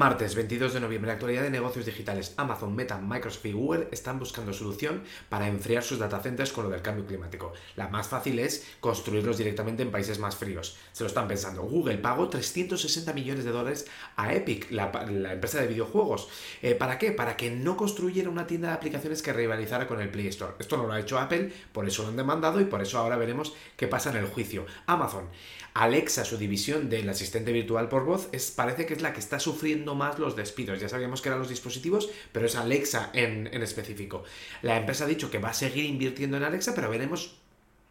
Martes 22 de noviembre, actualidad de negocios digitales. Amazon, Meta, Microsoft y Google están buscando solución para enfriar sus data centers con lo del cambio climático. La más fácil es construirlos directamente en países más fríos. Se lo están pensando. Google pagó 360 millones de dólares a Epic, la, empresa de videojuegos. Eh, ¿Para qué? Para que no construyera una tienda de aplicaciones que rivalizara con el Play Store. Esto no lo ha hecho Apple, por eso lo han demandado y por eso ahora veremos qué pasa en el juicio. Amazon. Alexa, su división del asistente virtual por voz, parece que es la que está sufriendo más los despidos. Ya sabíamos que eran los dispositivos, pero es Alexa en, en específico. La empresa ha dicho que va a seguir invirtiendo en Alexa, pero veremos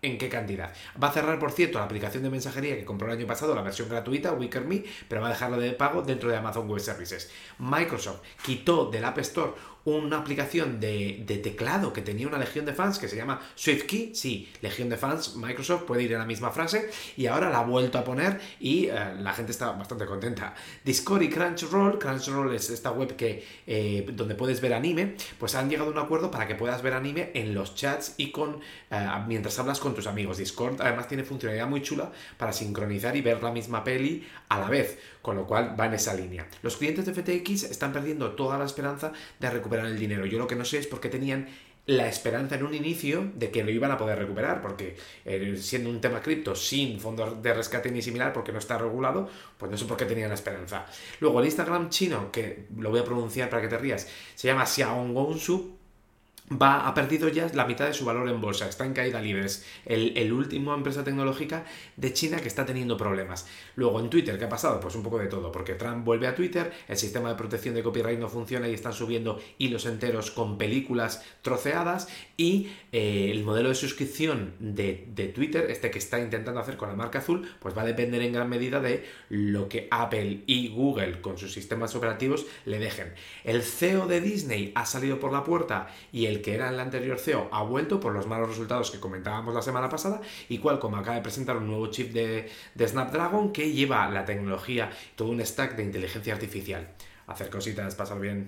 ¿En qué cantidad? Va a cerrar, por cierto, la aplicación de mensajería que compró el año pasado, la versión gratuita, WickerMe, pero va a dejarla de pago dentro de Amazon Web Services. Microsoft quitó del App Store una aplicación de, teclado que tenía una legión de fans que se llama SwiftKey. Sí, legión de fans, Microsoft puede ir en la misma frase y ahora la ha vuelto a poner y eh, la gente está bastante contenta. Discord y Crunchyroll, Crunchyroll es esta web que eh, donde puedes ver anime, pues han llegado a un acuerdo para que puedas ver anime en los chats y con eh, mientras hablas con tus amigos. Discord además tiene funcionalidad muy chula para sincronizar y ver la misma peli a la vez, con lo cual va en esa línea. Los clientes de FTX están perdiendo toda la esperanza de recuperar el dinero. Yo lo que no sé es por qué tenían la esperanza en un inicio de que lo iban a poder recuperar, porque eh, siendo un tema cripto sin fondos de rescate ni similar, porque no está regulado, pues no sé por qué tenían la esperanza. Luego el Instagram chino, que lo voy a pronunciar para que te rías, se llama Xiaohongshu, va, ha perdido ya la mitad de su valor en bolsa, está en caída libre, es el, el, último empresa tecnológica de China que está teniendo problemas. Luego en Twitter, ¿qué ha pasado? Pues un poco de todo, porque Trump vuelve a Twitter, el sistema de protección de copyright no funciona y están subiendo hilos enteros con películas troceadas y eh, el modelo de suscripción de, de, Twitter, este que está intentando hacer con la marca azul, pues va a depender en gran medida de lo que Apple y Google con sus sistemas operativos le dejen. El CEO de Disney ha salido por la puerta y que era el anterior CEO ha vuelto por los malos resultados que comentábamos la semana pasada y Qualcomm acaba de presentar un nuevo chip de, de Snapdragon que lleva la tecnología, todo un stack de inteligencia artificial. Hacer cositas, pasar bien.